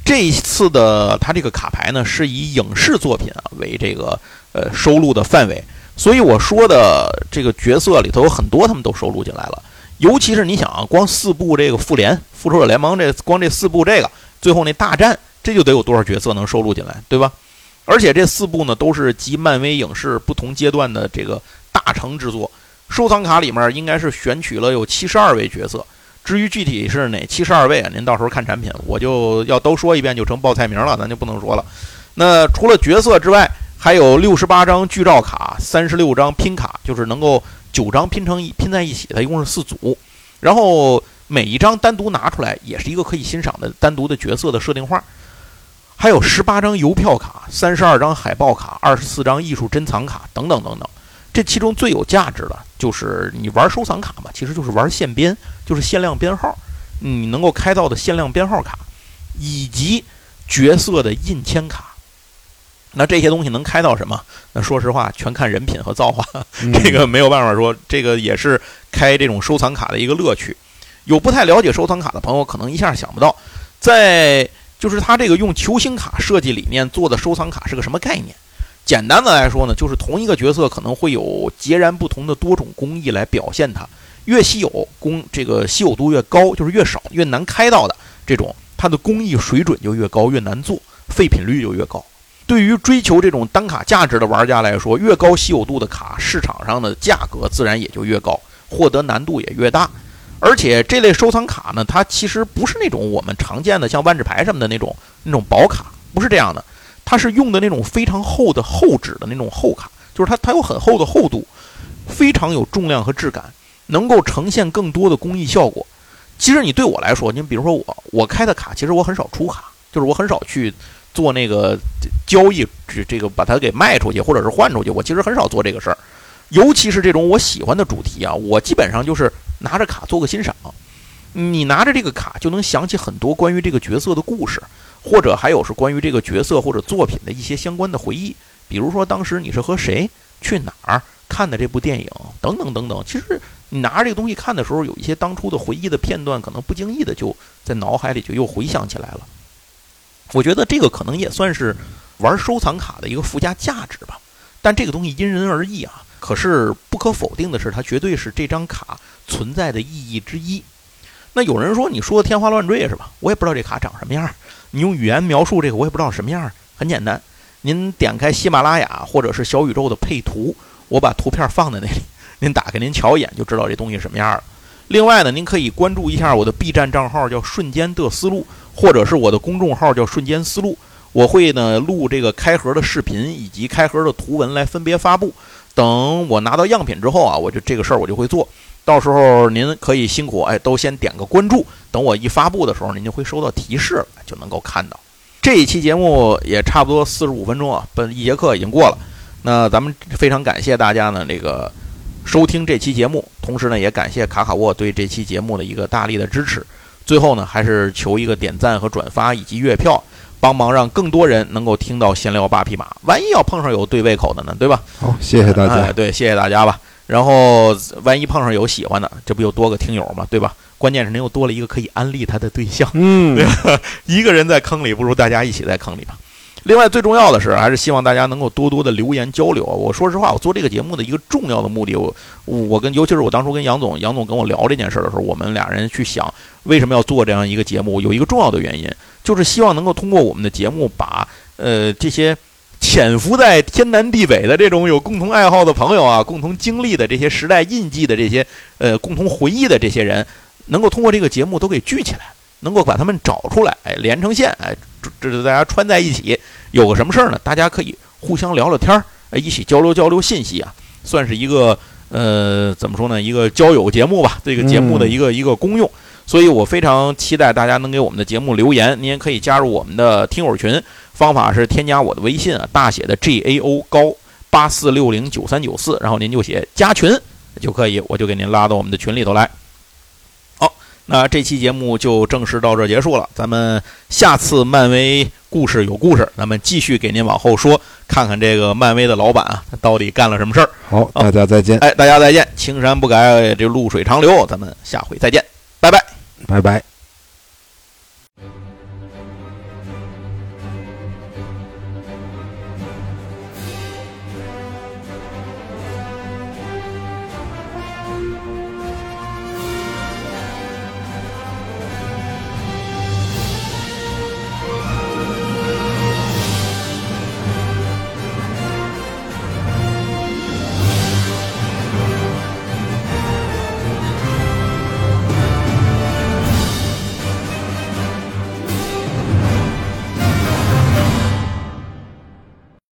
这一次的他这个卡牌呢，是以影视作品啊为这个呃收录的范围，所以我说的这个角色里头有很多他们都收录进来了。尤其是你想啊，光四部这个复联、复仇者联盟这光这四部这个。最后那大战，这就得有多少角色能收录进来，对吧？而且这四部呢，都是集漫威影视不同阶段的这个大成之作。收藏卡里面应该是选取了有七十二位角色，至于具体是哪七十二位啊，您到时候看产品，我就要都说一遍就成报菜名了，咱就不能说了。那除了角色之外，还有六十八张剧照卡，三十六张拼卡，就是能够九张拼成一拼在一起，它一共是四组。然后每一张单独拿出来，也是一个可以欣赏的单独的角色的设定画。还有十八张邮票卡，三十二张海报卡，二十四张艺术珍藏卡，等等等等。这其中最有价值的就是你玩收藏卡嘛，其实就是玩限编，就是限量编号，你能够开到的限量编号卡，以及角色的印签卡。那这些东西能开到什么？那说实话，全看人品和造化，这个没有办法说。这个也是开这种收藏卡的一个乐趣。有不太了解收藏卡的朋友，可能一下想不到，在就是它这个用球星卡设计理念做的收藏卡是个什么概念。简单的来说呢，就是同一个角色可能会有截然不同的多种工艺来表现它，越稀有工这个稀有度越高，就是越少越难开到的这种，它的工艺水准就越高，越难做，废品率就越高。对于追求这种单卡价值的玩家来说，越高稀有度的卡，市场上的价格自然也就越高，获得难度也越大。而且这类收藏卡呢，它其实不是那种我们常见的像万智牌什么的那种那种薄卡，不是这样的。它是用的那种非常厚的厚纸的那种厚卡，就是它它有很厚的厚度，非常有重量和质感，能够呈现更多的工艺效果。其实你对我来说，你比如说我我开的卡，其实我很少出卡，就是我很少去做那个交易，这这个把它给卖出去或者是换出去，我其实很少做这个事儿。尤其是这种我喜欢的主题啊，我基本上就是拿着卡做个欣赏。你拿着这个卡就能想起很多关于这个角色的故事。或者还有是关于这个角色或者作品的一些相关的回忆，比如说当时你是和谁去哪儿看的这部电影等等等等。其实你拿着这个东西看的时候，有一些当初的回忆的片段，可能不经意的就在脑海里就又回想起来了。我觉得这个可能也算是玩收藏卡的一个附加价值吧。但这个东西因人而异啊。可是不可否定的是，它绝对是这张卡存在的意义之一。那有人说你说的天花乱坠是吧？我也不知道这卡长什么样。你用语言描述这个，我也不知道什么样。很简单，您点开喜马拉雅或者是小宇宙的配图，我把图片放在那里，您打开您瞧一眼就知道这东西什么样了。另外呢，您可以关注一下我的 B 站账号，叫“瞬间的思路”，或者是我的公众号叫“瞬间思路”。我会呢录这个开盒的视频以及开盒的图文来分别发布。等我拿到样品之后啊，我就这个事儿我就会做。到时候您可以辛苦哎，都先点个关注。等我一发布的时候，您就会收到提示，就能够看到。这一期节目也差不多四十五分钟啊，本一节课已经过了。那咱们非常感谢大家呢，这个收听这期节目，同时呢，也感谢卡卡沃对这期节目的一个大力的支持。最后呢，还是求一个点赞和转发以及月票，帮忙让更多人能够听到闲聊八匹马。万一要碰上有对胃口的呢，对吧？好，谢谢大家。对，谢谢大家吧。然后万一碰上有喜欢的，这不又多个听友嘛？对吧？关键是您又多了一个可以安利他的对象。嗯，对 吧一个人在坑里，不如大家一起在坑里吧。另外，最重要的是，还是希望大家能够多多的留言交流啊。我说实话，我做这个节目的一个重要的目的，我我跟尤其是我当初跟杨总，杨总跟我聊这件事的时候，我们俩人去想为什么要做这样一个节目，有一个重要的原因，就是希望能够通过我们的节目，把呃这些。潜伏在天南地北的这种有共同爱好的朋友啊，共同经历的这些时代印记的这些呃共同回忆的这些人，能够通过这个节目都给聚起来，能够把他们找出来，哎，连成线，哎，这这大家穿在一起，有个什么事儿呢？大家可以互相聊聊天儿，哎，一起交流交流信息啊，算是一个呃怎么说呢？一个交友节目吧，这个节目的一个一个功用。所以我非常期待大家能给我们的节目留言，您也可以加入我们的听友群。方法是添加我的微信啊，大写的 G A O 高八四六零九三九四，然后您就写加群就可以，我就给您拉到我们的群里头来。好，那这期节目就正式到这结束了，咱们下次漫威故事有故事，咱们继续给您往后说，看看这个漫威的老板啊，他到底干了什么事儿。好，大家再见。哎，大家再见，青山不改，这绿水长流，咱们下回再见，拜拜，拜拜。